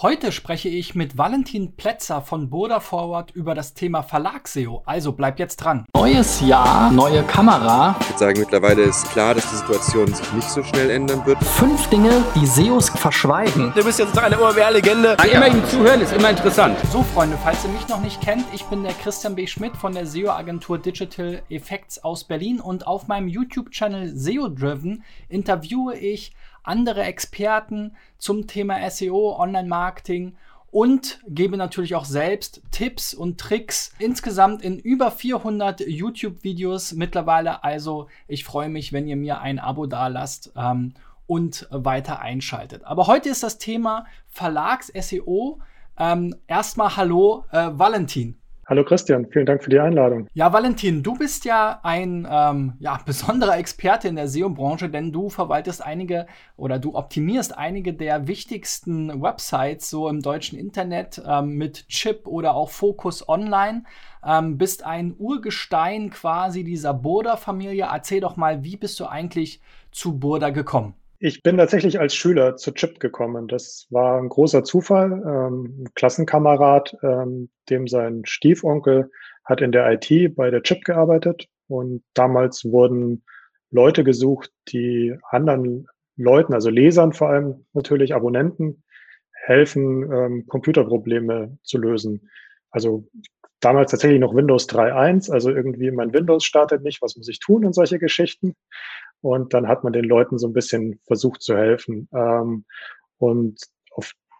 Heute spreche ich mit Valentin Plätzer von Border Forward über das Thema Verlagseo. Also bleibt jetzt dran. Neues Jahr, neue Kamera. Ich würde sagen, mittlerweile ist klar, dass die Situation sich nicht so schnell ändern wird. Fünf Dinge, die SEOs verschweigen. Du bist jetzt eine OMR-Legende. Immer ihm zuhören ist immer interessant. So, Freunde, falls ihr mich noch nicht kennt, ich bin der Christian B. Schmidt von der SEO-Agentur Digital Effects aus Berlin und auf meinem YouTube-Channel SEO Driven interviewe ich andere Experten zum Thema SEO, Online-Marketing und gebe natürlich auch selbst Tipps und Tricks insgesamt in über 400 YouTube-Videos mittlerweile. Also ich freue mich, wenn ihr mir ein Abo dalasst ähm, und weiter einschaltet. Aber heute ist das Thema Verlags-SEO. Ähm, erstmal hallo, äh, Valentin. Hallo Christian, vielen Dank für die Einladung. Ja, Valentin, du bist ja ein ähm, ja, besonderer Experte in der SEO-Branche, denn du verwaltest einige oder du optimierst einige der wichtigsten Websites so im deutschen Internet ähm, mit Chip oder auch Focus Online. Ähm, bist ein Urgestein quasi dieser Burda-Familie. Erzähl doch mal, wie bist du eigentlich zu Burda gekommen? Ich bin tatsächlich als Schüler zu Chip gekommen. Das war ein großer Zufall. Ähm, ein Klassenkamerad, ähm, dem sein Stiefonkel hat in der IT bei der Chip gearbeitet und damals wurden Leute gesucht, die anderen Leuten, also Lesern vor allem natürlich, Abonnenten, helfen, ähm, Computerprobleme zu lösen. Also damals tatsächlich noch Windows 3.1, also irgendwie mein Windows startet nicht, was muss ich tun und solche Geschichten. Und dann hat man den Leuten so ein bisschen versucht zu helfen. Ähm, und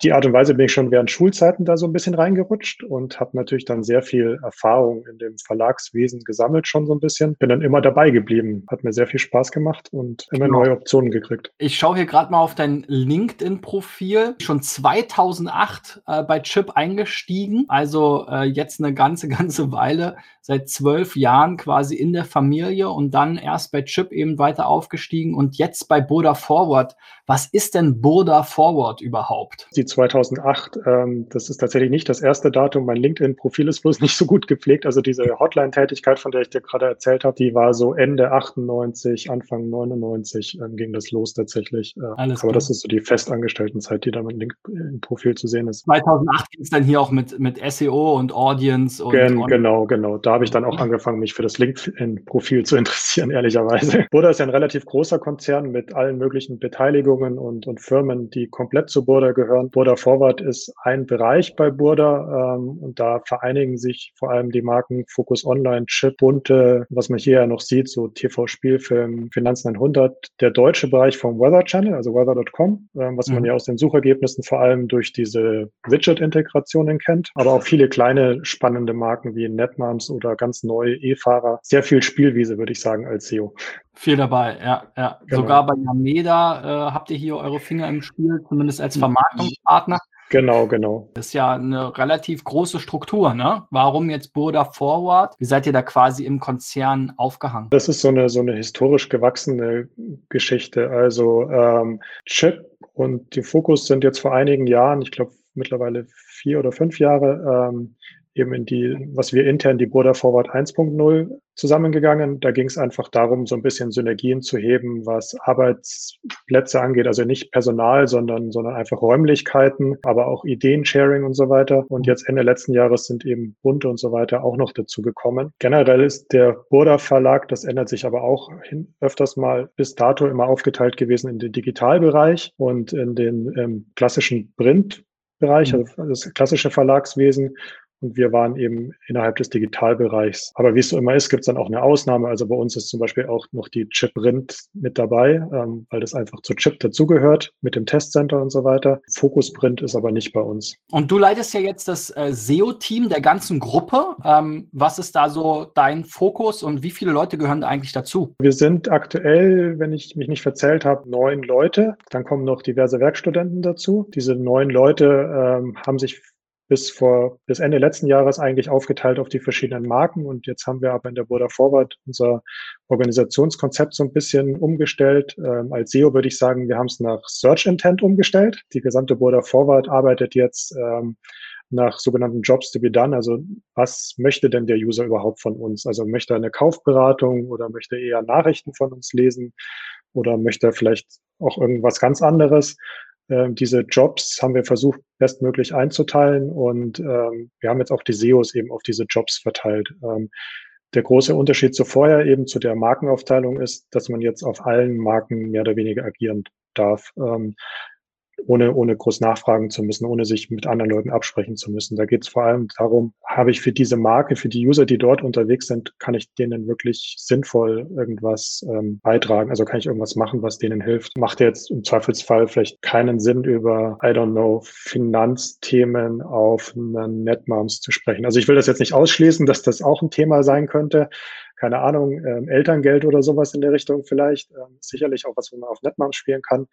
die Art und Weise bin ich schon während Schulzeiten da so ein bisschen reingerutscht und habe natürlich dann sehr viel Erfahrung in dem Verlagswesen gesammelt, schon so ein bisschen. Bin dann immer dabei geblieben. Hat mir sehr viel Spaß gemacht und immer genau. neue Optionen gekriegt. Ich schaue hier gerade mal auf dein LinkedIn-Profil. Schon 2008 äh, bei Chip eingestiegen. Also äh, jetzt eine ganze, ganze Weile. Seit zwölf Jahren quasi in der Familie und dann erst bei Chip eben weiter aufgestiegen und jetzt bei Boda Forward. Was ist denn Boda Forward überhaupt? Die 2008. Ähm, das ist tatsächlich nicht das erste Datum. Mein LinkedIn-Profil ist bloß nicht so gut gepflegt. Also diese Hotline-Tätigkeit, von der ich dir gerade erzählt habe, die war so Ende 98, Anfang 99 ähm, ging das los tatsächlich. Äh, Alles aber klar. das ist so die Festangestellten-Zeit, die da mit LinkedIn-Profil zu sehen ist. 2008 ging es dann hier auch mit, mit SEO und Audience. Und Gen, genau, genau. Da habe ich dann auch angefangen, mich für das LinkedIn-Profil zu interessieren, ehrlicherweise. Burda ist ja ein relativ großer Konzern mit allen möglichen Beteiligungen und, und Firmen, die komplett zu Burda gehören. Burda Forward ist ein Bereich bei Burda ähm, und da vereinigen sich vor allem die Marken Focus Online, Chip, Bunte, was man hier ja noch sieht, so TV, Spielfilm, Finanz 900, der deutsche Bereich vom Weather Channel, also weather.com, ähm, was mhm. man ja aus den Suchergebnissen vor allem durch diese Widget-Integrationen kennt, aber auch viele kleine spannende Marken wie Netmoms oder ganz neue E-Fahrer. Sehr viel Spielwiese, würde ich sagen, als SEO. Viel dabei, ja, ja. Genau. Sogar bei Yameda äh, habt ihr hier eure Finger im Spiel, zumindest als mhm. Vermarktungspartner. Genau, genau. Das ist ja eine relativ große Struktur, ne? Warum jetzt Burda Forward? Wie seid ihr da quasi im Konzern aufgehangen? Das ist so eine, so eine historisch gewachsene Geschichte. Also ähm, Chip und die Fokus sind jetzt vor einigen Jahren, ich glaube mittlerweile vier oder fünf Jahre, ähm, eben in die, was wir intern die Border Forward 1.0 zusammengegangen. Da ging es einfach darum, so ein bisschen Synergien zu heben, was Arbeitsplätze angeht, also nicht Personal, sondern, sondern einfach Räumlichkeiten, aber auch Ideensharing und so weiter. Und jetzt Ende letzten Jahres sind eben Bunte und so weiter auch noch dazu gekommen. Generell ist der Burda Verlag, das ändert sich aber auch hin, öfters mal bis dato immer aufgeteilt gewesen in den Digitalbereich und in den ähm, klassischen Print Bereich, mhm. also das klassische Verlagswesen und wir waren eben innerhalb des Digitalbereichs. Aber wie es so immer ist, gibt es dann auch eine Ausnahme. Also bei uns ist zum Beispiel auch noch die Chip Print mit dabei, ähm, weil das einfach zur Chip dazugehört mit dem Testcenter und so weiter. Fokus Print ist aber nicht bei uns. Und du leitest ja jetzt das äh, SEO-Team der ganzen Gruppe. Ähm, was ist da so dein Fokus und wie viele Leute gehören da eigentlich dazu? Wir sind aktuell, wenn ich mich nicht verzählt habe, neun Leute. Dann kommen noch diverse Werkstudenten dazu. Diese neun Leute ähm, haben sich bis vor, bis Ende letzten Jahres eigentlich aufgeteilt auf die verschiedenen Marken. Und jetzt haben wir aber in der Border Forward unser Organisationskonzept so ein bisschen umgestellt. Ähm, als SEO würde ich sagen, wir haben es nach Search Intent umgestellt. Die gesamte Border Forward arbeitet jetzt ähm, nach sogenannten Jobs to be done. Also was möchte denn der User überhaupt von uns? Also möchte er eine Kaufberatung oder möchte er eher Nachrichten von uns lesen oder möchte er vielleicht auch irgendwas ganz anderes? Ähm, diese Jobs haben wir versucht, bestmöglich einzuteilen und ähm, wir haben jetzt auch die SEOs eben auf diese Jobs verteilt. Ähm, der große Unterschied zu vorher eben zu der Markenaufteilung ist, dass man jetzt auf allen Marken mehr oder weniger agieren darf. Ähm, ohne, ohne groß nachfragen zu müssen, ohne sich mit anderen Leuten absprechen zu müssen. Da geht es vor allem darum, habe ich für diese Marke, für die User, die dort unterwegs sind, kann ich denen wirklich sinnvoll irgendwas ähm, beitragen? Also kann ich irgendwas machen, was denen hilft? Macht jetzt im Zweifelsfall vielleicht keinen Sinn, über, I don't know, Finanzthemen auf einen Netmoms zu sprechen. Also ich will das jetzt nicht ausschließen, dass das auch ein Thema sein könnte keine Ahnung, ähm, Elterngeld oder sowas in der Richtung vielleicht. Ähm, sicherlich auch was, wo man auf Netmoms spielen kann.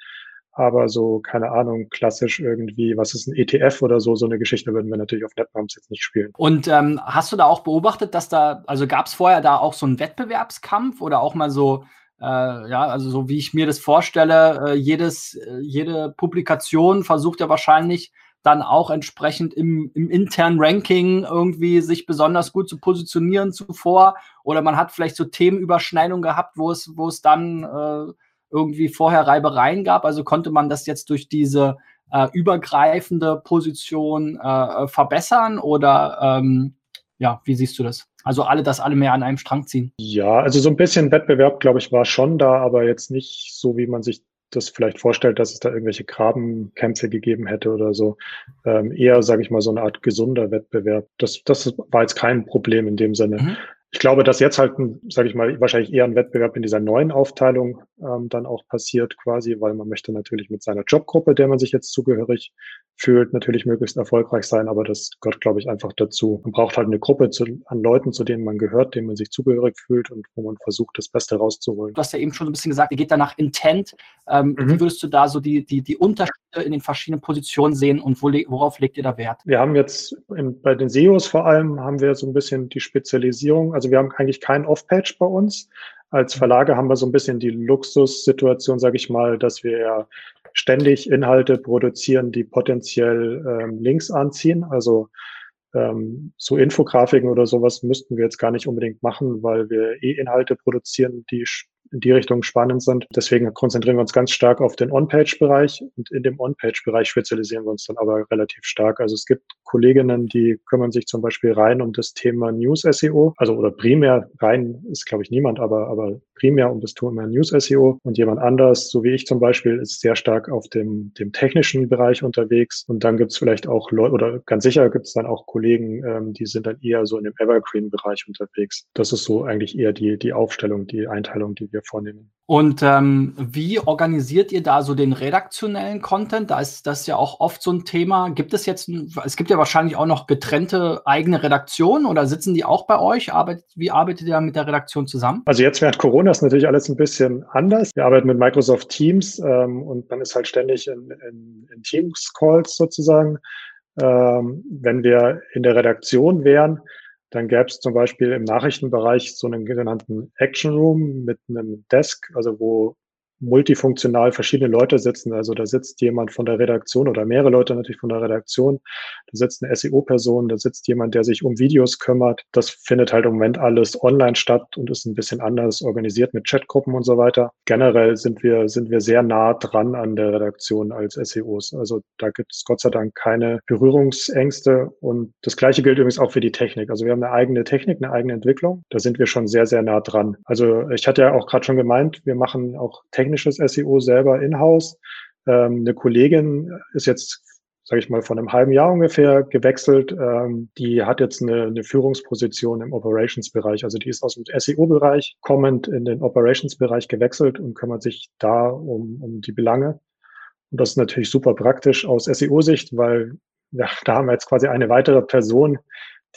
Aber so, keine Ahnung, klassisch irgendwie, was ist ein ETF oder so, so eine Geschichte würden wir natürlich auf NetBumps jetzt nicht spielen. Und ähm, hast du da auch beobachtet, dass da, also gab es vorher da auch so einen Wettbewerbskampf oder auch mal so, äh, ja, also so wie ich mir das vorstelle, äh, jedes, äh, jede Publikation versucht ja wahrscheinlich dann auch entsprechend im, im internen Ranking irgendwie sich besonders gut zu positionieren zuvor. Oder man hat vielleicht so Themenüberschneidungen gehabt, wo es, wo es dann äh, irgendwie vorher Reibereien gab. Also konnte man das jetzt durch diese äh, übergreifende Position äh, verbessern oder ähm, ja, wie siehst du das? Also alle, dass alle mehr an einem Strang ziehen. Ja, also so ein bisschen Wettbewerb, glaube ich, war schon da, aber jetzt nicht so, wie man sich das vielleicht vorstellt, dass es da irgendwelche Grabenkämpfe gegeben hätte oder so. Ähm, eher, sage ich mal, so eine Art gesunder Wettbewerb. Das, das war jetzt kein Problem in dem Sinne. Mhm. Ich glaube, dass jetzt halt, sage ich mal, wahrscheinlich eher ein Wettbewerb in dieser neuen Aufteilung ähm, dann auch passiert quasi, weil man möchte natürlich mit seiner Jobgruppe, der man sich jetzt zugehörig fühlt, natürlich möglichst erfolgreich sein, aber das gehört, glaube ich, einfach dazu. Man braucht halt eine Gruppe zu, an Leuten, zu denen man gehört, denen man sich zugehörig fühlt und wo man versucht, das Beste rauszuholen. Du hast ja eben schon ein bisschen gesagt, ihr geht da nach Intent. Ähm, mhm. Wie würdest du da so die, die, die Unterschiede in den verschiedenen Positionen sehen und wo, worauf legt ihr da Wert? Wir haben jetzt in, bei den SEOs vor allem haben wir so ein bisschen die Spezialisierung. Also wir haben eigentlich keinen Off-Page bei uns. Als Verlage haben wir so ein bisschen die Luxussituation, sage ich mal, dass wir ja ständig Inhalte produzieren, die potenziell ähm, Links anziehen. Also ähm, so Infografiken oder sowas müssten wir jetzt gar nicht unbedingt machen, weil wir eh Inhalte produzieren, die in die Richtung spannend sind. Deswegen konzentrieren wir uns ganz stark auf den On-Page-Bereich und in dem On-Page-Bereich spezialisieren wir uns dann aber relativ stark. Also es gibt Kolleginnen, die kümmern sich zum Beispiel rein um das Thema News-SEO, also oder primär rein ist glaube ich niemand, aber, aber primär um das Thema News-SEO und jemand anders, so wie ich zum Beispiel, ist sehr stark auf dem, dem technischen Bereich unterwegs und dann gibt es vielleicht auch Leute oder ganz sicher gibt es dann auch Kollegen, ähm, die sind dann eher so in dem Evergreen-Bereich unterwegs. Das ist so eigentlich eher die, die Aufstellung, die Einteilung, die wir vornehmen. Und ähm, wie organisiert ihr da so den redaktionellen Content? Da ist das ja auch oft so ein Thema. Gibt es jetzt, es gibt ja wahrscheinlich auch noch getrennte eigene Redaktionen oder sitzen die auch bei euch? Arbeitet, wie arbeitet ihr mit der Redaktion zusammen? Also jetzt während Corona ist natürlich alles ein bisschen anders. Wir arbeiten mit Microsoft Teams ähm, und man ist halt ständig in, in, in Teams-Calls sozusagen. Ähm, wenn wir in der Redaktion wären, dann gäbe es zum Beispiel im Nachrichtenbereich so einen genannten Action Room mit einem Desk, also wo multifunktional verschiedene Leute sitzen. Also da sitzt jemand von der Redaktion oder mehrere Leute natürlich von der Redaktion. Da sitzt eine SEO-Person, da sitzt jemand, der sich um Videos kümmert. Das findet halt im Moment alles online statt und ist ein bisschen anders organisiert mit Chatgruppen und so weiter. Generell sind wir, sind wir sehr nah dran an der Redaktion als SEOs. Also da gibt es Gott sei Dank keine Berührungsängste. Und das Gleiche gilt übrigens auch für die Technik. Also wir haben eine eigene Technik, eine eigene Entwicklung. Da sind wir schon sehr, sehr nah dran. Also ich hatte ja auch gerade schon gemeint, wir machen auch Technik technisches SEO selber in-house. Ähm, eine Kollegin ist jetzt, sage ich mal, von einem halben Jahr ungefähr gewechselt. Ähm, die hat jetzt eine, eine Führungsposition im Operations-Bereich. Also die ist aus dem SEO-Bereich kommend in den Operations-Bereich gewechselt und kümmert sich da um, um die Belange. Und das ist natürlich super praktisch aus SEO-Sicht, weil ja, da haben wir jetzt quasi eine weitere Person,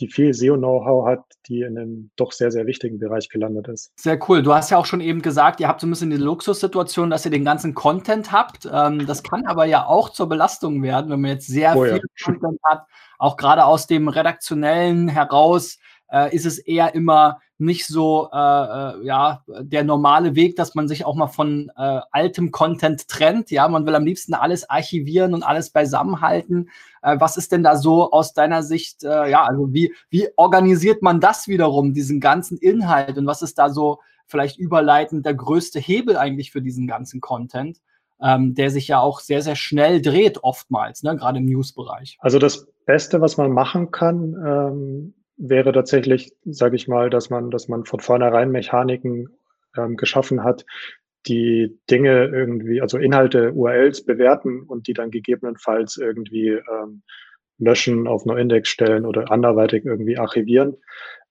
die viel SEO-Know-how hat, die in einem doch sehr, sehr wichtigen Bereich gelandet ist. Sehr cool. Du hast ja auch schon eben gesagt, ihr habt so ein bisschen die Luxussituation, dass ihr den ganzen Content habt. Ähm, das kann aber ja auch zur Belastung werden, wenn man jetzt sehr oh, viel ja. Content hat, auch gerade aus dem Redaktionellen heraus äh, ist es eher immer nicht so äh, äh, ja der normale Weg, dass man sich auch mal von äh, altem Content trennt. Ja, man will am liebsten alles archivieren und alles beisammenhalten. Äh, was ist denn da so aus deiner Sicht? Äh, ja, also wie wie organisiert man das wiederum, diesen ganzen Inhalt und was ist da so vielleicht überleitend der größte Hebel eigentlich für diesen ganzen Content? ähm, der sich ja auch sehr, sehr schnell dreht oftmals, ne? gerade im News-Bereich. Also das Beste, was man machen kann, ähm, wäre tatsächlich, sage ich mal, dass man, dass man von vornherein Mechaniken ähm, geschaffen hat, die Dinge irgendwie, also Inhalte, URLs bewerten und die dann gegebenenfalls irgendwie ähm, löschen, auf NoIndex stellen oder anderweitig irgendwie archivieren.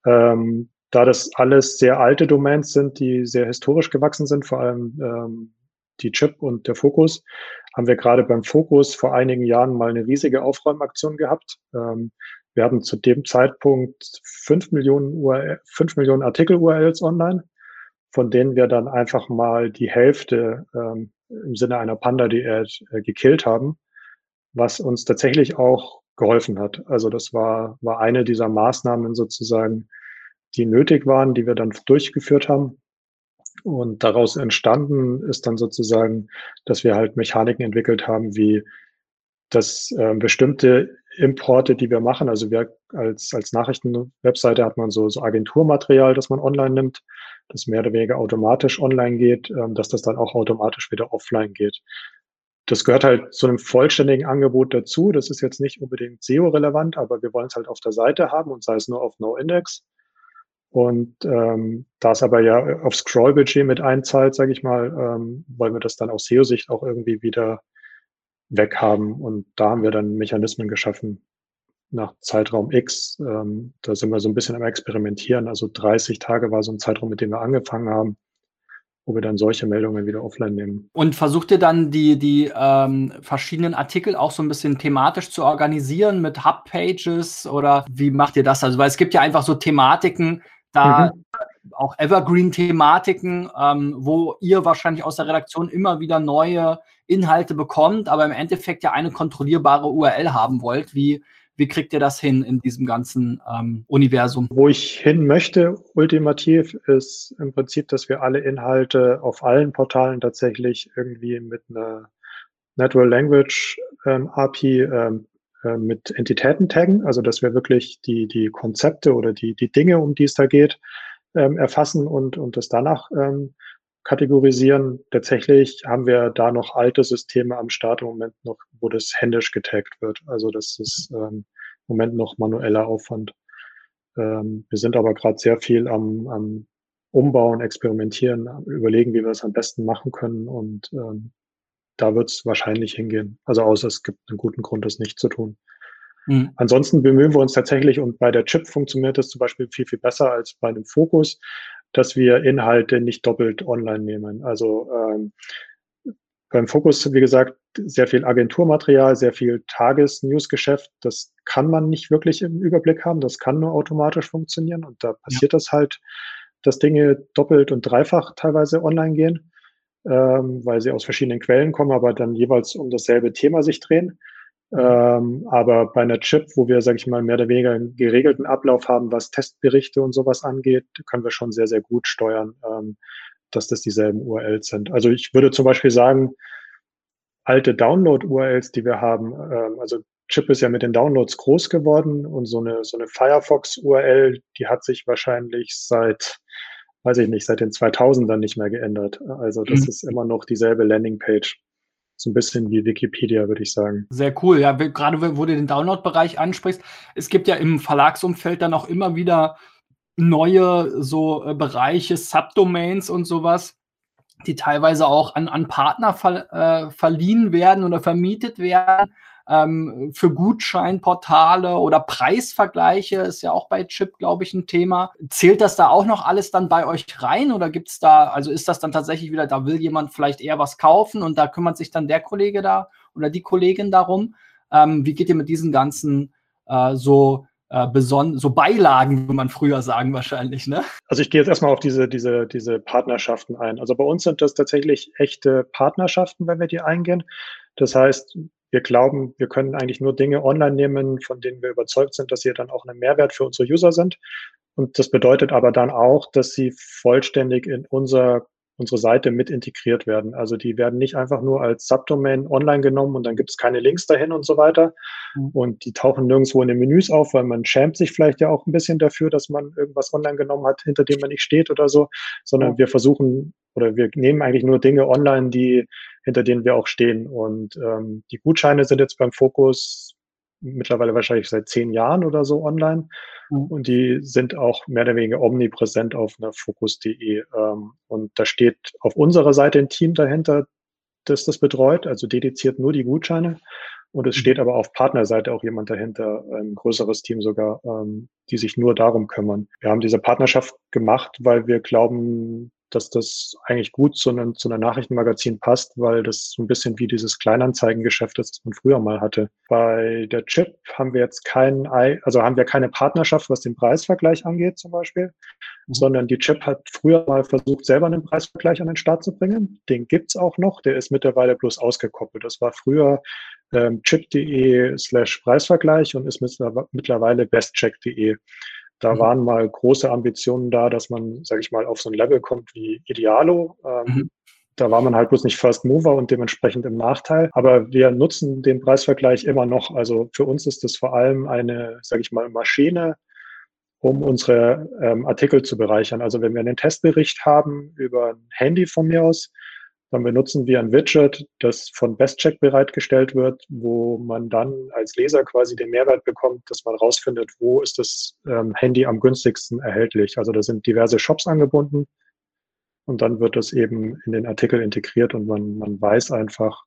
Ähm, da das alles sehr alte Domains sind, die sehr historisch gewachsen sind, vor allem ähm, die Chip und der Fokus, haben wir gerade beim Fokus vor einigen Jahren mal eine riesige Aufräumaktion gehabt. Ähm, wir haben zu dem Zeitpunkt fünf Millionen, URL, fünf Millionen Artikel-URLs online, von denen wir dann einfach mal die Hälfte ähm, im Sinne einer Panda-Diät äh, gekillt haben, was uns tatsächlich auch geholfen hat. Also das war, war eine dieser Maßnahmen sozusagen, die nötig waren, die wir dann durchgeführt haben. Und daraus entstanden ist dann sozusagen, dass wir halt Mechaniken entwickelt haben, wie dass äh, bestimmte Importe, die wir machen, also wir als, als Nachrichtenwebseite hat man so, so Agenturmaterial, das man online nimmt, das mehr oder weniger automatisch online geht, ähm, dass das dann auch automatisch wieder offline geht. Das gehört halt zu einem vollständigen Angebot dazu. Das ist jetzt nicht unbedingt SEO-relevant, aber wir wollen es halt auf der Seite haben und sei es nur auf No-Index. Und ähm, da es aber ja auf Scroll-Budget mit einzahlt, sage ich mal, ähm, wollen wir das dann aus SEO-Sicht auch irgendwie wieder weghaben. Und da haben wir dann Mechanismen geschaffen nach Zeitraum X. Ähm, da sind wir so ein bisschen am Experimentieren. Also 30 Tage war so ein Zeitraum, mit dem wir angefangen haben wo wir dann solche Meldungen wieder offline nehmen. Und versucht ihr dann die, die ähm, verschiedenen Artikel auch so ein bisschen thematisch zu organisieren mit Hub-Pages oder wie macht ihr das? Also, weil es gibt ja einfach so Thematiken, da mhm. Auch Evergreen-Thematiken, ähm, wo ihr wahrscheinlich aus der Redaktion immer wieder neue Inhalte bekommt, aber im Endeffekt ja eine kontrollierbare URL haben wollt. Wie, wie kriegt ihr das hin in diesem ganzen ähm, Universum? Wo ich hin möchte, ultimativ, ist im Prinzip, dass wir alle Inhalte auf allen Portalen tatsächlich irgendwie mit einer Natural Language ähm, API ähm, äh, mit Entitäten taggen, also dass wir wirklich die, die Konzepte oder die, die Dinge, um die es da geht, ähm, erfassen und, und das danach ähm, kategorisieren. Tatsächlich haben wir da noch alte Systeme am Start im Moment noch, wo das händisch getaggt wird. Also das ist ähm, im Moment noch manueller Aufwand. Ähm, wir sind aber gerade sehr viel am, am Umbauen, Experimentieren, überlegen, wie wir es am besten machen können. Und ähm, da wird es wahrscheinlich hingehen. Also außer es gibt einen guten Grund, das nicht zu tun. Mhm. Ansonsten bemühen wir uns tatsächlich, und bei der Chip funktioniert das zum Beispiel viel, viel besser als bei einem Fokus, dass wir Inhalte nicht doppelt online nehmen. Also ähm, beim Fokus, wie gesagt, sehr viel Agenturmaterial, sehr viel Tages-News-Geschäft. Das kann man nicht wirklich im Überblick haben. Das kann nur automatisch funktionieren. Und da passiert ja. das halt, dass Dinge doppelt und dreifach teilweise online gehen, ähm, weil sie aus verschiedenen Quellen kommen, aber dann jeweils um dasselbe Thema sich drehen. Ähm, aber bei einer Chip, wo wir, sage ich mal, mehr oder weniger einen geregelten Ablauf haben, was Testberichte und sowas angeht, können wir schon sehr, sehr gut steuern, ähm, dass das dieselben URLs sind. Also ich würde zum Beispiel sagen, alte Download-URLs, die wir haben, ähm, also Chip ist ja mit den Downloads groß geworden und so eine, so eine Firefox-URL, die hat sich wahrscheinlich seit, weiß ich nicht, seit den 2000ern nicht mehr geändert. Also das mhm. ist immer noch dieselbe Landingpage so ein bisschen wie Wikipedia, würde ich sagen. Sehr cool. Ja, gerade wo du den Download-Bereich ansprichst, es gibt ja im Verlagsumfeld dann auch immer wieder neue so äh, Bereiche, Subdomains und sowas, die teilweise auch an, an Partner ver, äh, verliehen werden oder vermietet werden ähm, für Gutscheinportale oder Preisvergleiche ist ja auch bei Chip, glaube ich, ein Thema. Zählt das da auch noch alles dann bei euch rein oder gibt es da, also ist das dann tatsächlich wieder, da will jemand vielleicht eher was kaufen und da kümmert sich dann der Kollege da oder die Kollegin darum? Ähm, wie geht ihr mit diesen ganzen äh, so äh, so Beilagen, würde man früher sagen, wahrscheinlich, ne? Also ich gehe jetzt erstmal auf diese, diese, diese Partnerschaften ein. Also bei uns sind das tatsächlich echte Partnerschaften, wenn wir die eingehen. Das heißt, wir glauben, wir können eigentlich nur Dinge online nehmen, von denen wir überzeugt sind, dass sie dann auch ein Mehrwert für unsere User sind. Und das bedeutet aber dann auch, dass sie vollständig in unser unsere Seite mit integriert werden. Also die werden nicht einfach nur als Subdomain online genommen und dann gibt es keine Links dahin und so weiter. Mhm. Und die tauchen nirgendwo in den Menüs auf, weil man schämt sich vielleicht ja auch ein bisschen dafür, dass man irgendwas online genommen hat, hinter dem man nicht steht oder so, sondern ja. wir versuchen oder wir nehmen eigentlich nur Dinge online, die hinter denen wir auch stehen. Und ähm, die Gutscheine sind jetzt beim Fokus mittlerweile wahrscheinlich seit zehn Jahren oder so online. Mhm. Und die sind auch mehr oder weniger omnipräsent auf einer Focus.de. Ähm, und da steht auf unserer Seite ein Team dahinter, das das betreut, also dediziert nur die Gutscheine. Und es mhm. steht aber auf Partnerseite auch jemand dahinter, ein größeres Team sogar, ähm, die sich nur darum kümmern. Wir haben diese Partnerschaft gemacht, weil wir glauben, dass das eigentlich gut zu einem, zu einer Nachrichtenmagazin passt, weil das so ein bisschen wie dieses Kleinanzeigengeschäft ist, das man früher mal hatte. Bei der Chip haben wir jetzt kein, also haben wir keine Partnerschaft, was den Preisvergleich angeht zum Beispiel, mhm. sondern die Chip hat früher mal versucht, selber einen Preisvergleich an den Start zu bringen. Den gibt's auch noch, der ist mittlerweile bloß ausgekoppelt. Das war früher ähm, chip.de slash Preisvergleich und ist mittlerweile bestcheck.de. Da mhm. waren mal große Ambitionen da, dass man, sage ich mal, auf so ein Level kommt wie Idealo. Ähm, mhm. Da war man halt bloß nicht First Mover und dementsprechend im Nachteil. Aber wir nutzen den Preisvergleich immer noch. Also für uns ist das vor allem eine, sage ich mal, Maschine, um unsere ähm, Artikel zu bereichern. Also wenn wir einen Testbericht haben über ein Handy von mir aus, dann benutzen wir ein Widget, das von BestCheck bereitgestellt wird, wo man dann als Leser quasi den Mehrwert bekommt, dass man rausfindet, wo ist das ähm, Handy am günstigsten erhältlich. Also da sind diverse Shops angebunden und dann wird das eben in den Artikel integriert und man, man weiß einfach,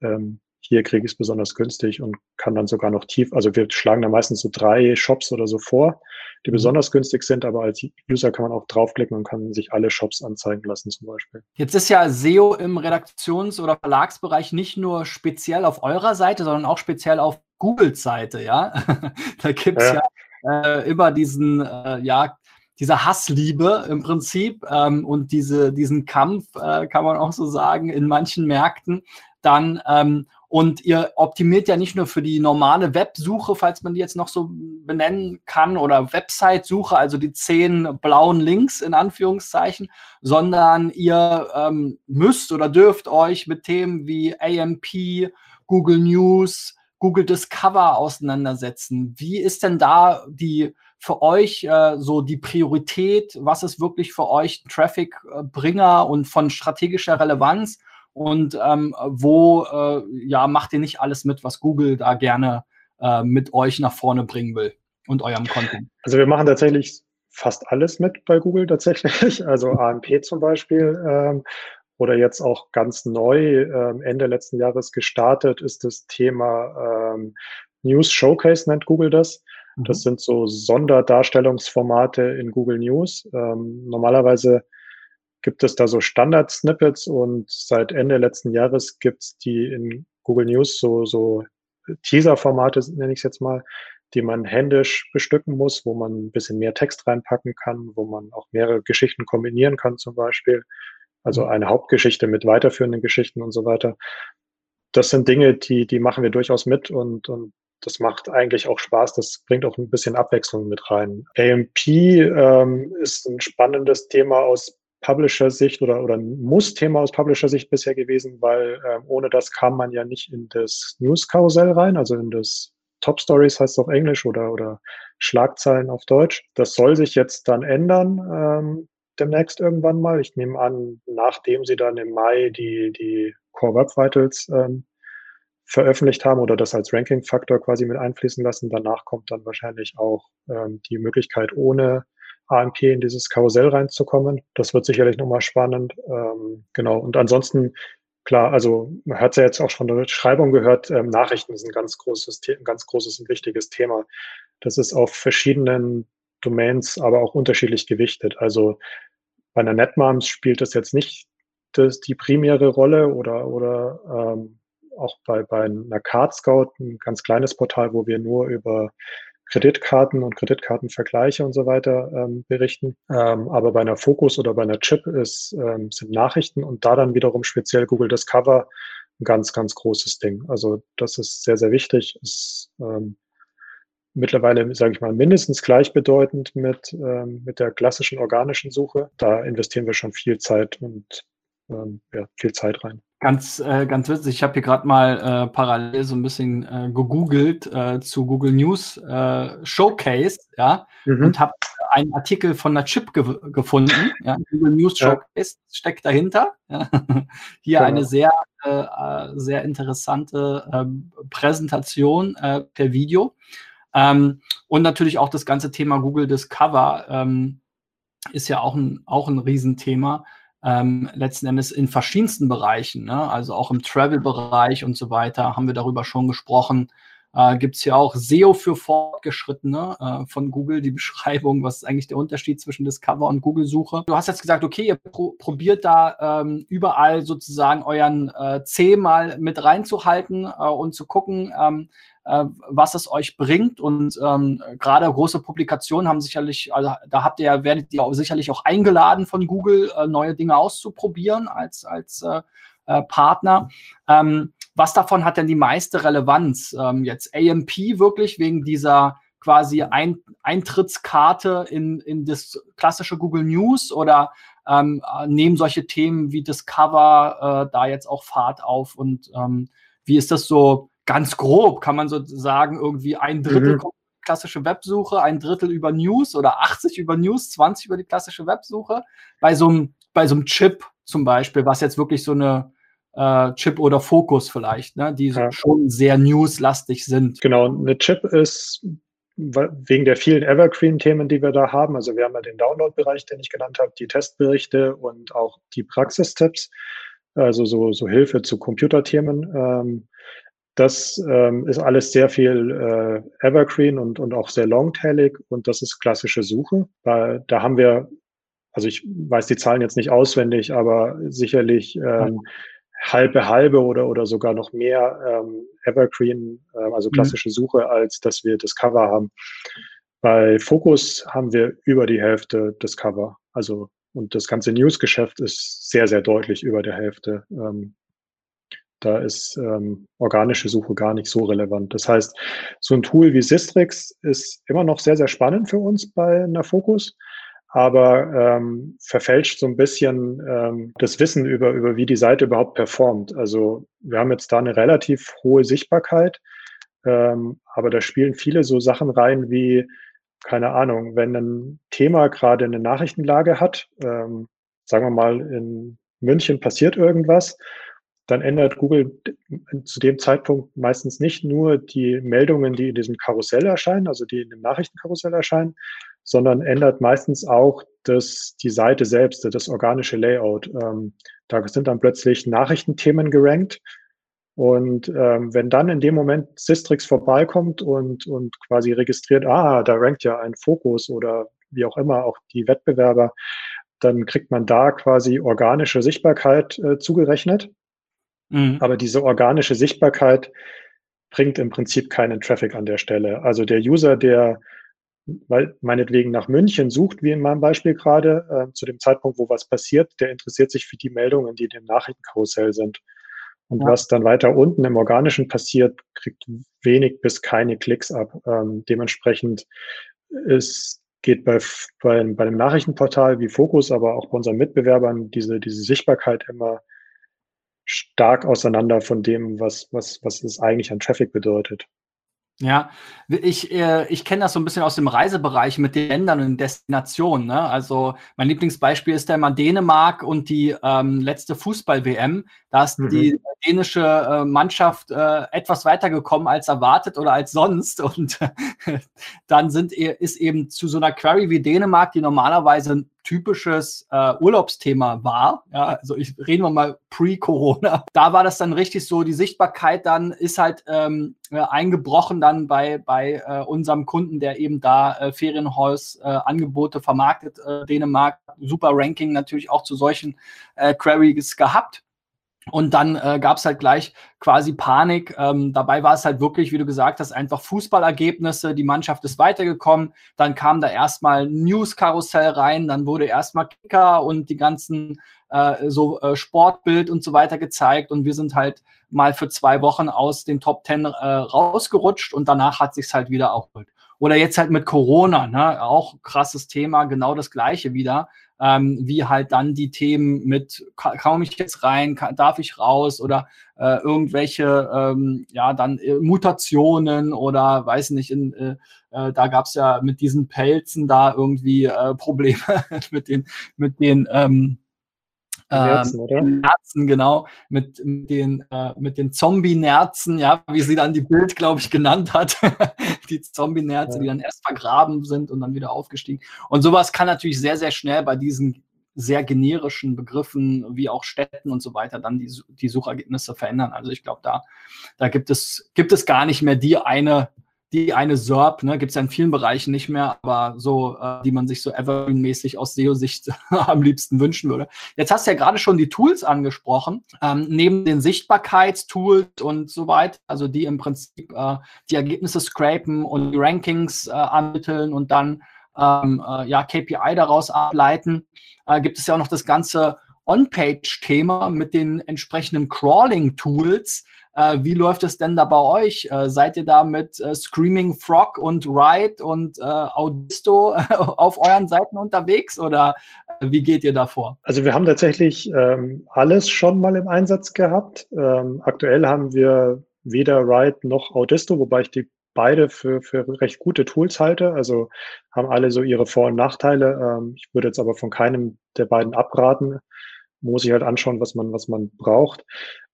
ähm, hier kriege ich es besonders günstig und kann dann sogar noch tief, also wir schlagen da meistens so drei Shops oder so vor, die mhm. besonders günstig sind, aber als User kann man auch draufklicken und kann sich alle Shops anzeigen lassen zum Beispiel. Jetzt ist ja SEO im Redaktions- oder Verlagsbereich nicht nur speziell auf eurer Seite, sondern auch speziell auf Googles Seite, ja. da gibt es ja, ja äh, immer diesen, äh, ja, diese Hassliebe im Prinzip ähm, und diese, diesen Kampf, äh, kann man auch so sagen, in manchen Märkten dann ähm, und ihr optimiert ja nicht nur für die normale Websuche, falls man die jetzt noch so benennen kann, oder Website-Suche, also die zehn blauen Links in Anführungszeichen, sondern ihr ähm, müsst oder dürft euch mit Themen wie AMP, Google News, Google Discover auseinandersetzen. Wie ist denn da die für euch äh, so die Priorität? Was ist wirklich für euch Traffic-Bringer und von strategischer Relevanz? Und ähm, wo äh, ja macht ihr nicht alles mit, was Google da gerne äh, mit euch nach vorne bringen will und eurem Content? Also wir machen tatsächlich fast alles mit bei Google tatsächlich, also AMP zum Beispiel. Ähm, oder jetzt auch ganz neu ähm, Ende letzten Jahres gestartet ist das Thema ähm, News Showcase nennt Google das. Das mhm. sind so Sonderdarstellungsformate in Google News. Ähm, normalerweise gibt es da so Standard-Snippets und seit Ende letzten Jahres gibt es die in Google News so, so Teaser-Formate, nenne ich es jetzt mal, die man händisch bestücken muss, wo man ein bisschen mehr Text reinpacken kann, wo man auch mehrere Geschichten kombinieren kann zum Beispiel. Also mhm. eine Hauptgeschichte mit weiterführenden Geschichten und so weiter. Das sind Dinge, die, die machen wir durchaus mit und, und das macht eigentlich auch Spaß. Das bringt auch ein bisschen Abwechslung mit rein. AMP ähm, ist ein spannendes Thema aus Publisher-Sicht oder, oder ein Muss-Thema aus Publisher-Sicht bisher gewesen, weil ähm, ohne das kam man ja nicht in das News-Karussell rein, also in das Top Stories heißt es auf Englisch oder, oder Schlagzeilen auf Deutsch. Das soll sich jetzt dann ändern ähm, demnächst irgendwann mal. Ich nehme an, nachdem sie dann im Mai die, die Core Web Vitals ähm, veröffentlicht haben oder das als Ranking-Faktor quasi mit einfließen lassen, danach kommt dann wahrscheinlich auch ähm, die Möglichkeit, ohne AMP in dieses Karussell reinzukommen. Das wird sicherlich nochmal spannend. Ähm, genau. Und ansonsten, klar, also man hat ja jetzt auch schon der Beschreibung gehört, ähm, Nachrichten ist ein ganz großes, ein ganz großes und wichtiges Thema. Das ist auf verschiedenen Domains aber auch unterschiedlich gewichtet. Also bei einer NetMoms spielt das jetzt nicht das, die primäre Rolle oder, oder ähm, auch bei, bei einer Card Scout, ein ganz kleines Portal, wo wir nur über Kreditkarten und Kreditkartenvergleiche und so weiter ähm, berichten. Ähm, aber bei einer Focus oder bei einer Chip ist, ähm, sind Nachrichten und da dann wiederum speziell Google Discover ein ganz, ganz großes Ding. Also das ist sehr, sehr wichtig. Es ähm, mittlerweile, sage ich mal, mindestens gleichbedeutend mit, ähm, mit der klassischen organischen Suche. Da investieren wir schon viel Zeit und ähm, ja, viel Zeit rein. Ganz, äh, ganz witzig. Ich habe hier gerade mal äh, parallel so ein bisschen äh, gegoogelt äh, zu Google News äh, Showcase, ja, mhm. und habe einen Artikel von der Chip ge gefunden. Ja, Google News Showcase ja. steckt dahinter. Ja. Hier genau. eine sehr, äh, sehr interessante ähm, Präsentation per Video. Ähm, und natürlich auch das ganze Thema Google Discover ähm, ist ja auch ein, auch ein Riesenthema ähm, letzten Endes in verschiedensten Bereichen, ne? also auch im Travel-Bereich und so weiter, haben wir darüber schon gesprochen. Äh, Gibt es ja auch SEO für Fortgeschrittene äh, von Google, die Beschreibung, was ist eigentlich der Unterschied zwischen Discover und Google-Suche. Du hast jetzt gesagt, okay, ihr pro probiert da ähm, überall sozusagen euren äh, C mal mit reinzuhalten äh, und zu gucken, ähm, äh, was es euch bringt. Und ähm, gerade große Publikationen haben sicherlich, also da habt ihr, werdet ihr auch sicherlich auch eingeladen von Google, äh, neue Dinge auszuprobieren als, als äh, äh Partner. Ähm, was davon hat denn die meiste Relevanz? Ähm, jetzt AMP wirklich wegen dieser quasi Ein Eintrittskarte in, in das klassische Google News oder ähm, nehmen solche Themen wie Discover äh, da jetzt auch Fahrt auf und ähm, wie ist das so ganz grob kann man so sagen, irgendwie ein Drittel mhm. klassische Websuche, ein Drittel über News oder 80 über News, 20 über die klassische Websuche. Bei so einem, bei so einem Chip zum Beispiel, was jetzt wirklich so eine äh, Chip oder Fokus vielleicht, ne, die ja. schon sehr newslastig sind. Genau, eine Chip ist wegen der vielen Evergreen-Themen, die wir da haben. Also wir haben ja den Download-Bereich, den ich genannt habe, die Testberichte und auch die Praxistipps, also so, so Hilfe zu Computerthemen. Ähm, das ähm, ist alles sehr viel äh, Evergreen und, und auch sehr longtailig und das ist klassische Suche. Weil da haben wir, also ich weiß die Zahlen jetzt nicht auswendig, aber sicherlich ähm, halbe halbe oder, oder sogar noch mehr ähm, Evergreen, äh, also mhm. klassische Suche, als dass wir Discover haben. Bei Focus haben wir über die Hälfte Discover. Also und das ganze News-Geschäft ist sehr, sehr deutlich über der Hälfte ähm, da ist ähm, organische Suche gar nicht so relevant. Das heißt, so ein Tool wie Sistrix ist immer noch sehr, sehr spannend für uns bei einer Focus, aber ähm, verfälscht so ein bisschen ähm, das Wissen über, über, wie die Seite überhaupt performt. Also wir haben jetzt da eine relativ hohe Sichtbarkeit, ähm, aber da spielen viele so Sachen rein wie, keine Ahnung, wenn ein Thema gerade eine Nachrichtenlage hat, ähm, sagen wir mal, in München passiert irgendwas, dann ändert Google zu dem Zeitpunkt meistens nicht nur die Meldungen, die in diesem Karussell erscheinen, also die in dem Nachrichtenkarussell erscheinen, sondern ändert meistens auch das, die Seite selbst, das organische Layout. Ähm, da sind dann plötzlich Nachrichtenthemen gerankt. Und ähm, wenn dann in dem Moment Sistrix vorbeikommt und, und quasi registriert, ah, da rankt ja ein Fokus oder wie auch immer, auch die Wettbewerber, dann kriegt man da quasi organische Sichtbarkeit äh, zugerechnet. Mhm. Aber diese organische Sichtbarkeit bringt im Prinzip keinen Traffic an der Stelle. Also der User, der weil meinetwegen nach München sucht, wie in meinem Beispiel gerade, äh, zu dem Zeitpunkt, wo was passiert, der interessiert sich für die Meldungen, die in dem Nachrichtenkarussell sind. Und ja. was dann weiter unten im Organischen passiert, kriegt wenig bis keine Klicks ab. Ähm, dementsprechend ist, geht bei, bei, bei einem Nachrichtenportal wie Focus, aber auch bei unseren Mitbewerbern diese, diese Sichtbarkeit immer stark auseinander von dem, was, was, was es eigentlich an Traffic bedeutet. Ja, ich, äh, ich kenne das so ein bisschen aus dem Reisebereich mit den Ländern und Destinationen. Ne? Also mein Lieblingsbeispiel ist da immer Dänemark und die ähm, letzte Fußball-WM. Da ist mhm. die dänische äh, Mannschaft äh, etwas weitergekommen als erwartet oder als sonst. Und dann sind, e, ist eben zu so einer Query wie Dänemark, die normalerweise typisches äh, Urlaubsthema war. Ja, also ich reden wir mal pre-Corona. Da war das dann richtig so, die Sichtbarkeit dann ist halt ähm, äh, eingebrochen dann bei, bei äh, unserem Kunden, der eben da äh, Ferienhaus-Angebote vermarktet, äh, Dänemark. Super Ranking natürlich auch zu solchen äh, Queries gehabt. Und dann äh, gab es halt gleich quasi Panik. Ähm, dabei war es halt wirklich, wie du gesagt hast, einfach Fußballergebnisse. Die Mannschaft ist weitergekommen. Dann kam da erstmal News-Karussell rein. Dann wurde erstmal Kicker und die ganzen äh, so äh, Sportbild und so weiter gezeigt. Und wir sind halt mal für zwei Wochen aus den Top Ten äh, rausgerutscht und danach hat sich's halt wieder erholt. Oder jetzt halt mit Corona, ne? auch krasses Thema, genau das gleiche wieder. Ähm, wie halt dann die Themen mit, komme ich jetzt rein, darf ich raus oder äh, irgendwelche, ähm, ja, dann äh, Mutationen oder weiß nicht, in, äh, äh da gab es ja mit diesen Pelzen da irgendwie äh, Probleme mit den, mit den, ähm, Nerzen, oder? Nerzen, genau, mit, mit den, äh, mit den Zombie-Nerzen, ja, wie sie dann die Bild, glaube ich, genannt hat. die Zombie-Nerze, ja. die dann erst vergraben sind und dann wieder aufgestiegen. Und sowas kann natürlich sehr, sehr schnell bei diesen sehr generischen Begriffen wie auch Städten und so weiter dann die, die Suchergebnisse verändern. Also ich glaube, da, da gibt es, gibt es gar nicht mehr die eine die eine SERP, ne, gibt es ja in vielen Bereichen nicht mehr, aber so, äh, die man sich so Evergreen-mäßig aus SEO-Sicht am liebsten wünschen würde. Jetzt hast du ja gerade schon die Tools angesprochen, ähm, neben den Sichtbarkeitstools und so weiter, also die im Prinzip äh, die Ergebnisse scrapen und die Rankings äh, ermitteln und dann ähm, äh, ja, KPI daraus ableiten, äh, gibt es ja auch noch das ganze On-Page-Thema mit den entsprechenden Crawling-Tools, äh, wie läuft es denn da bei euch? Äh, seid ihr da mit äh, Screaming Frog und Ride und äh, Audisto auf euren Seiten unterwegs oder äh, wie geht ihr da vor? Also wir haben tatsächlich ähm, alles schon mal im Einsatz gehabt. Ähm, aktuell haben wir weder Ride noch Audisto, wobei ich die beide für, für recht gute Tools halte. Also haben alle so ihre Vor- und Nachteile. Ähm, ich würde jetzt aber von keinem der beiden abraten muss ich halt anschauen, was man, was man braucht.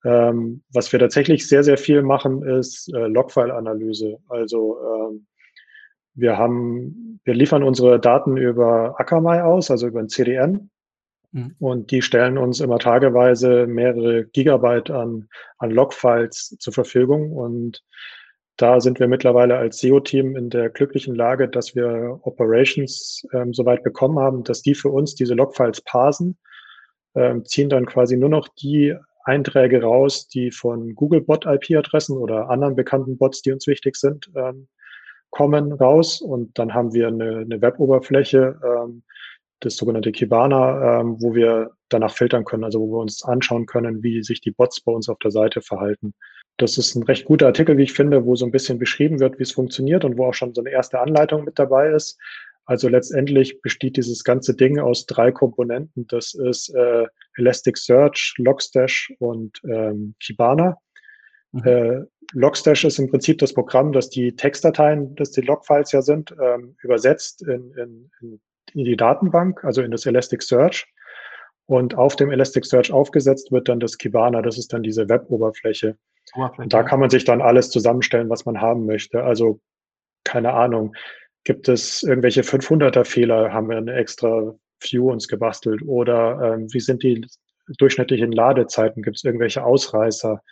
Ähm, was wir tatsächlich sehr, sehr viel machen, ist äh, Logfile-Analyse. Also ähm, wir haben, wir liefern unsere Daten über Akamai aus, also über ein CDN. Mhm. Und die stellen uns immer tageweise mehrere Gigabyte an, an Logfiles zur Verfügung. Und da sind wir mittlerweile als SEO-Team in der glücklichen Lage, dass wir Operations ähm, soweit bekommen haben, dass die für uns diese Logfiles parsen ähm, ziehen dann quasi nur noch die Einträge raus, die von Google Bot IP-Adressen oder anderen bekannten Bots, die uns wichtig sind, ähm, kommen raus. Und dann haben wir eine, eine Web-Oberfläche, ähm, das sogenannte Kibana, ähm, wo wir danach filtern können, also wo wir uns anschauen können, wie sich die Bots bei uns auf der Seite verhalten. Das ist ein recht guter Artikel, wie ich finde, wo so ein bisschen beschrieben wird, wie es funktioniert und wo auch schon so eine erste Anleitung mit dabei ist. Also letztendlich besteht dieses ganze Ding aus drei Komponenten. Das ist äh, Elasticsearch, Logstash und ähm, Kibana. Mhm. Äh, Logstash ist im Prinzip das Programm, das die Textdateien, das die Logfiles ja sind, ähm, übersetzt in, in, in die Datenbank, also in das Elasticsearch. Und auf dem Elasticsearch aufgesetzt wird dann das Kibana, das ist dann diese Web-Oberfläche. Und da kann man sich dann alles zusammenstellen, was man haben möchte. Also keine Ahnung, Gibt es irgendwelche 500er Fehler? Haben wir eine extra View uns gebastelt? Oder ähm, wie sind die durchschnittlichen Ladezeiten? Gibt es irgendwelche Ausreißer?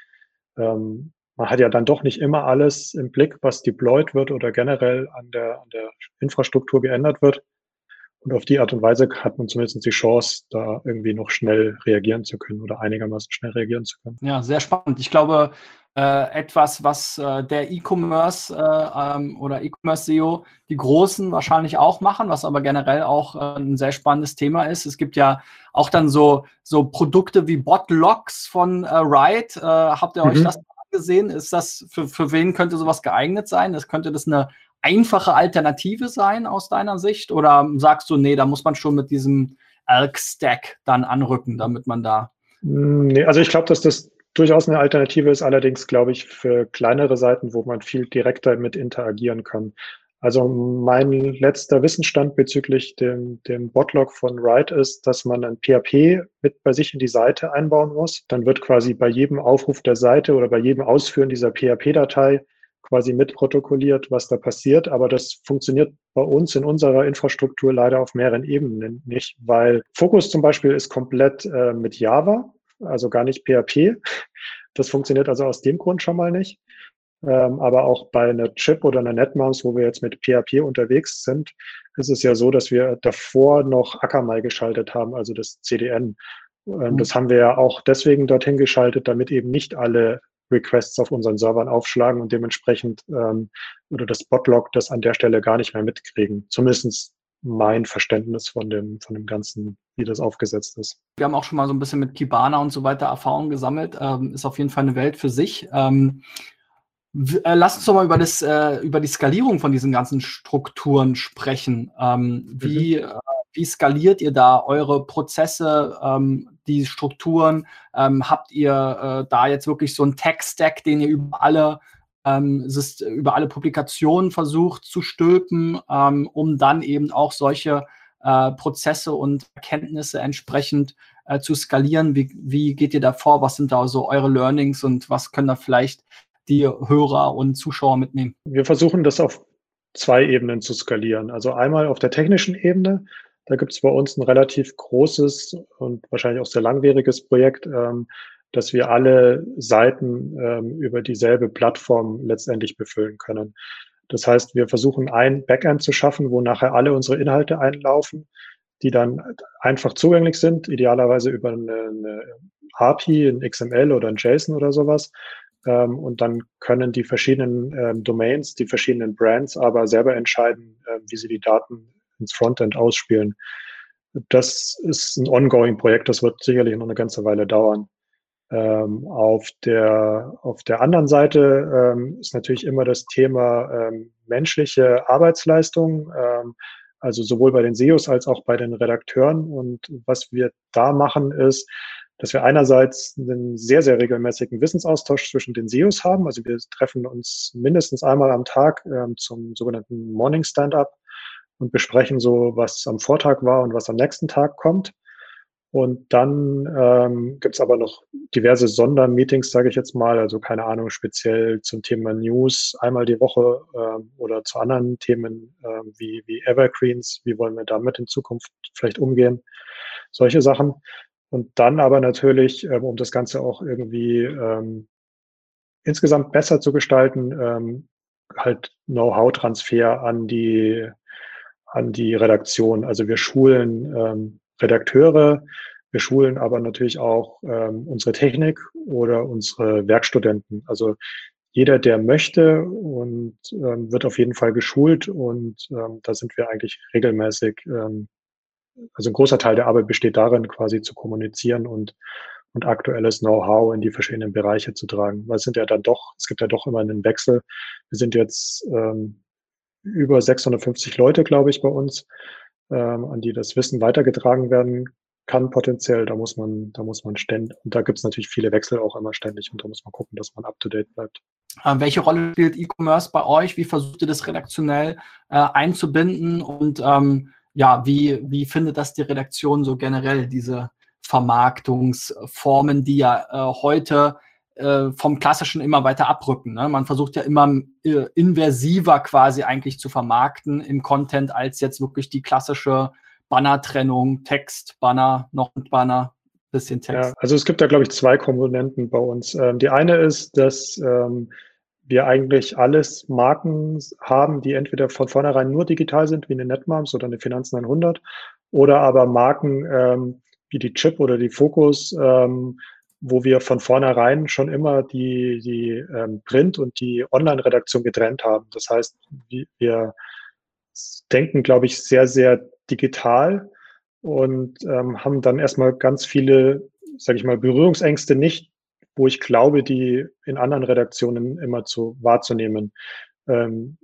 Ähm, man hat ja dann doch nicht immer alles im Blick, was deployed wird oder generell an der, an der Infrastruktur geändert wird. Und auf die Art und Weise hat man zumindest die Chance, da irgendwie noch schnell reagieren zu können oder einigermaßen schnell reagieren zu können. Ja, sehr spannend. Ich glaube, äh, etwas, was äh, der E-Commerce äh, ähm, oder E-Commerce-SEO die Großen wahrscheinlich auch machen, was aber generell auch äh, ein sehr spannendes Thema ist. Es gibt ja auch dann so, so Produkte wie Botlocks von äh, Ride. Äh, habt ihr mhm. euch das gesehen? Ist das, für, für wen könnte sowas geeignet sein? Das könnte das eine einfache Alternative sein aus deiner Sicht? Oder sagst du, nee, da muss man schon mit diesem Elk-Stack dann anrücken, damit man da. Hm, nee, also ich glaube, dass das durchaus eine Alternative ist, allerdings glaube ich für kleinere Seiten, wo man viel direkter mit interagieren kann. Also mein letzter Wissensstand bezüglich dem, dem Botlog von Write ist, dass man ein PHP mit bei sich in die Seite einbauen muss. Dann wird quasi bei jedem Aufruf der Seite oder bei jedem Ausführen dieser PHP-Datei quasi mitprotokolliert, was da passiert. Aber das funktioniert bei uns in unserer Infrastruktur leider auf mehreren Ebenen nicht, weil Focus zum Beispiel ist komplett äh, mit Java, also gar nicht PHP. Das funktioniert also aus dem Grund schon mal nicht. Ähm, aber auch bei einer Chip oder einer NetMouse, wo wir jetzt mit PHP unterwegs sind, ist es ja so, dass wir davor noch Akamai geschaltet haben, also das CDN. Ähm, mhm. Das haben wir ja auch deswegen dorthin geschaltet, damit eben nicht alle Requests auf unseren Servern aufschlagen und dementsprechend ähm, oder das Botlog das an der Stelle gar nicht mehr mitkriegen. Zumindest mein Verständnis von dem, von dem Ganzen, wie das aufgesetzt ist. Wir haben auch schon mal so ein bisschen mit Kibana und so weiter Erfahrungen gesammelt. Ähm, ist auf jeden Fall eine Welt für sich. Ähm, Äh, lass uns doch mal über, das, äh, über die Skalierung von diesen ganzen Strukturen sprechen. Ähm, wie, mhm. äh, wie skaliert ihr da eure Prozesse, ähm, die Strukturen? Ähm, habt ihr äh, da jetzt wirklich so einen Tech-Stack, den ihr über alle, ähm, über alle Publikationen versucht zu stülpen, ähm, um dann eben auch solche äh, Prozesse und Erkenntnisse entsprechend äh, zu skalieren? Wie, wie geht ihr da vor? Was sind da so eure Learnings und was können da vielleicht die Hörer und Zuschauer mitnehmen? Wir versuchen das auf zwei Ebenen zu skalieren. Also einmal auf der technischen Ebene. Da gibt es bei uns ein relativ großes und wahrscheinlich auch sehr langwieriges Projekt, ähm, dass wir alle Seiten ähm, über dieselbe Plattform letztendlich befüllen können. Das heißt, wir versuchen ein Backend zu schaffen, wo nachher alle unsere Inhalte einlaufen, die dann einfach zugänglich sind, idealerweise über eine, eine API, ein XML oder ein JSON oder sowas, ähm, und dann können die verschiedenen ähm, Domains, die verschiedenen Brands aber selber entscheiden, äh, wie sie die Daten ins Frontend ausspielen. Das ist ein ongoing Projekt, das wird sicherlich noch eine ganze Weile dauern. Ähm, auf, der, auf der anderen Seite ähm, ist natürlich immer das Thema ähm, menschliche Arbeitsleistung, ähm, also sowohl bei den SEOs als auch bei den Redakteuren. Und was wir da machen, ist, dass wir einerseits einen sehr, sehr regelmäßigen Wissensaustausch zwischen den SEOs haben. Also wir treffen uns mindestens einmal am Tag ähm, zum sogenannten Morning Stand-up und besprechen so, was am Vortag war und was am nächsten Tag kommt. Und dann ähm, gibt es aber noch diverse Sondermeetings, sage ich jetzt mal, also keine Ahnung, speziell zum Thema News einmal die Woche ähm, oder zu anderen Themen ähm, wie, wie Evergreens, wie wollen wir damit in Zukunft vielleicht umgehen, solche Sachen. Und dann aber natürlich, ähm, um das Ganze auch irgendwie ähm, insgesamt besser zu gestalten, ähm, halt Know-how-Transfer an die, an die Redaktion. Also wir schulen ähm, Redakteure, wir schulen aber natürlich auch ähm, unsere Technik oder unsere Werkstudenten. Also jeder, der möchte und ähm, wird auf jeden Fall geschult und ähm, da sind wir eigentlich regelmäßig ähm, also ein großer Teil der Arbeit besteht darin, quasi zu kommunizieren und, und aktuelles Know-how in die verschiedenen Bereiche zu tragen. Weil es sind ja dann doch, es gibt ja doch immer einen Wechsel. Wir sind jetzt ähm, über 650 Leute, glaube ich, bei uns, ähm, an die das Wissen weitergetragen werden kann potenziell. Da muss man, da muss man ständig, und da gibt es natürlich viele Wechsel auch immer ständig und da muss man gucken, dass man up to date bleibt. Ähm, welche Rolle spielt E-Commerce bei euch? Wie versucht ihr das redaktionell äh, einzubinden und ähm, ja, wie, wie findet das die Redaktion so generell, diese Vermarktungsformen, die ja äh, heute äh, vom Klassischen immer weiter abrücken. Ne? Man versucht ja immer äh, inversiver quasi eigentlich zu vermarkten im Content als jetzt wirklich die klassische Banner-Trennung, Text, Banner, noch ein Banner, bisschen Text. Ja, also es gibt da, glaube ich, zwei Komponenten bei uns. Ähm, die eine ist, dass ähm, wir eigentlich alles Marken haben, die entweder von vornherein nur digital sind, wie eine Netmoms oder eine Finanzen 100, oder aber Marken ähm, wie die Chip oder die Focus, ähm, wo wir von vornherein schon immer die, die ähm, Print- und die Online-Redaktion getrennt haben. Das heißt, wir denken, glaube ich, sehr, sehr digital und ähm, haben dann erstmal ganz viele, sage ich mal, Berührungsängste nicht wo ich glaube, die in anderen Redaktionen immer zu wahrzunehmen. Ähm,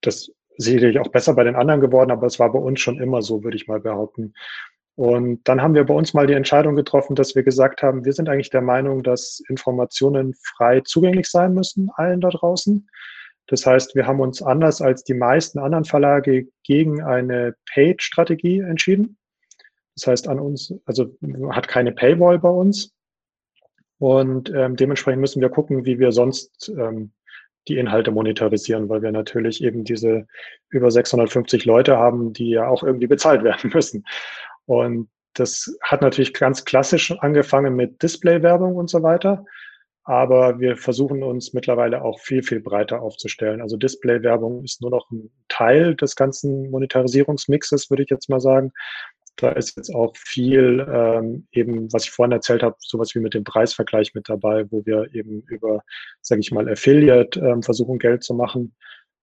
das ist sicherlich auch besser bei den anderen geworden, aber es war bei uns schon immer so, würde ich mal behaupten. Und dann haben wir bei uns mal die Entscheidung getroffen, dass wir gesagt haben, wir sind eigentlich der Meinung, dass Informationen frei zugänglich sein müssen, allen da draußen. Das heißt, wir haben uns anders als die meisten anderen Verlage gegen eine Paid-Strategie entschieden. Das heißt, an uns, also hat keine Paywall bei uns. Und ähm, dementsprechend müssen wir gucken, wie wir sonst ähm, die Inhalte monetarisieren, weil wir natürlich eben diese über 650 Leute haben, die ja auch irgendwie bezahlt werden müssen. Und das hat natürlich ganz klassisch angefangen mit Display-Werbung und so weiter. Aber wir versuchen uns mittlerweile auch viel, viel breiter aufzustellen. Also Display-Werbung ist nur noch ein Teil des ganzen Monetarisierungsmixes, würde ich jetzt mal sagen. Da ist jetzt auch viel ähm, eben, was ich vorhin erzählt habe, sowas wie mit dem Preisvergleich mit dabei, wo wir eben über, sage ich mal, Affiliate ähm, versuchen, Geld zu machen.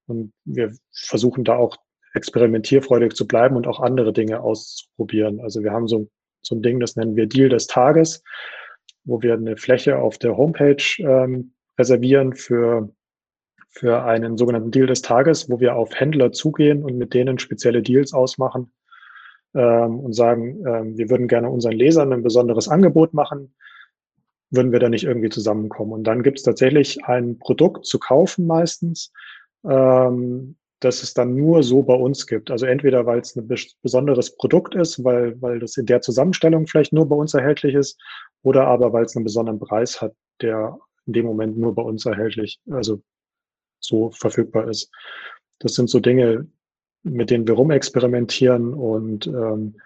Und wir versuchen da auch experimentierfreudig zu bleiben und auch andere Dinge auszuprobieren. Also wir haben so, so ein Ding, das nennen wir Deal des Tages, wo wir eine Fläche auf der Homepage ähm, reservieren für für einen sogenannten Deal des Tages, wo wir auf Händler zugehen und mit denen spezielle Deals ausmachen ähm, und sagen, ähm, wir würden gerne unseren Lesern ein besonderes Angebot machen, würden wir da nicht irgendwie zusammenkommen. Und dann gibt es tatsächlich ein Produkt zu kaufen meistens, ähm, das es dann nur so bei uns gibt. Also entweder, weil es ein besonderes Produkt ist, weil, weil das in der Zusammenstellung vielleicht nur bei uns erhältlich ist, oder aber, weil es einen besonderen Preis hat, der in dem Moment nur bei uns erhältlich, also so verfügbar ist. Das sind so Dinge, mit denen wir rumexperimentieren und ähm,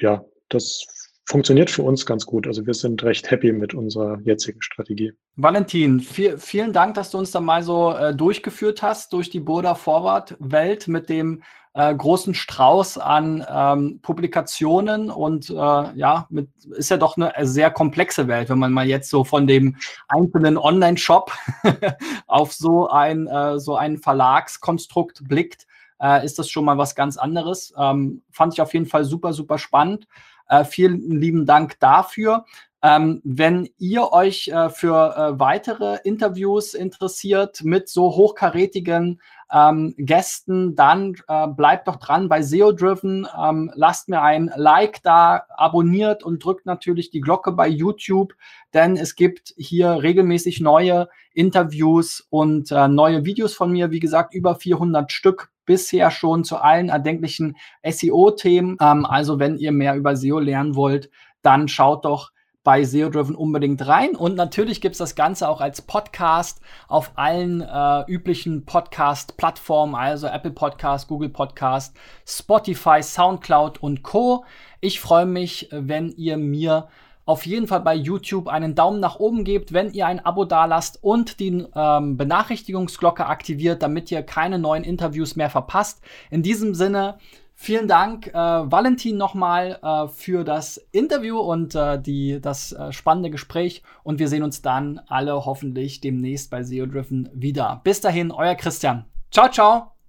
ja, das funktioniert für uns ganz gut. Also wir sind recht happy mit unserer jetzigen Strategie. Valentin, viel, vielen Dank, dass du uns da mal so äh, durchgeführt hast durch die Burda Forward Welt mit dem äh, großen Strauß an ähm, Publikationen und äh, ja, mit, ist ja doch eine sehr komplexe Welt, wenn man mal jetzt so von dem einzelnen Online-Shop auf so ein, äh, so ein Verlagskonstrukt blickt, äh, ist das schon mal was ganz anderes. Ähm, fand ich auf jeden Fall super, super spannend. Äh, vielen lieben Dank dafür. Ähm, wenn ihr euch äh, für äh, weitere Interviews interessiert mit so hochkarätigen ähm, Gästen, dann äh, bleibt doch dran bei SEO Driven. Ähm, lasst mir ein Like da, abonniert und drückt natürlich die Glocke bei YouTube, denn es gibt hier regelmäßig neue Interviews und äh, neue Videos von mir. Wie gesagt, über 400 Stück bisher schon zu allen erdenklichen SEO-Themen. Ähm, also wenn ihr mehr über SEO lernen wollt, dann schaut doch bei SEO Driven unbedingt rein. Und natürlich gibt es das Ganze auch als Podcast auf allen äh, üblichen Podcast-Plattformen, also Apple Podcast, Google Podcast, Spotify, Soundcloud und Co. Ich freue mich, wenn ihr mir auf jeden Fall bei YouTube einen Daumen nach oben gebt, wenn ihr ein Abo dalasst und die ähm, Benachrichtigungsglocke aktiviert, damit ihr keine neuen Interviews mehr verpasst. In diesem Sinne, vielen Dank, äh, Valentin, nochmal äh, für das Interview und äh, die, das äh, spannende Gespräch. Und wir sehen uns dann alle hoffentlich demnächst bei SEO Driven wieder. Bis dahin, euer Christian. Ciao, ciao.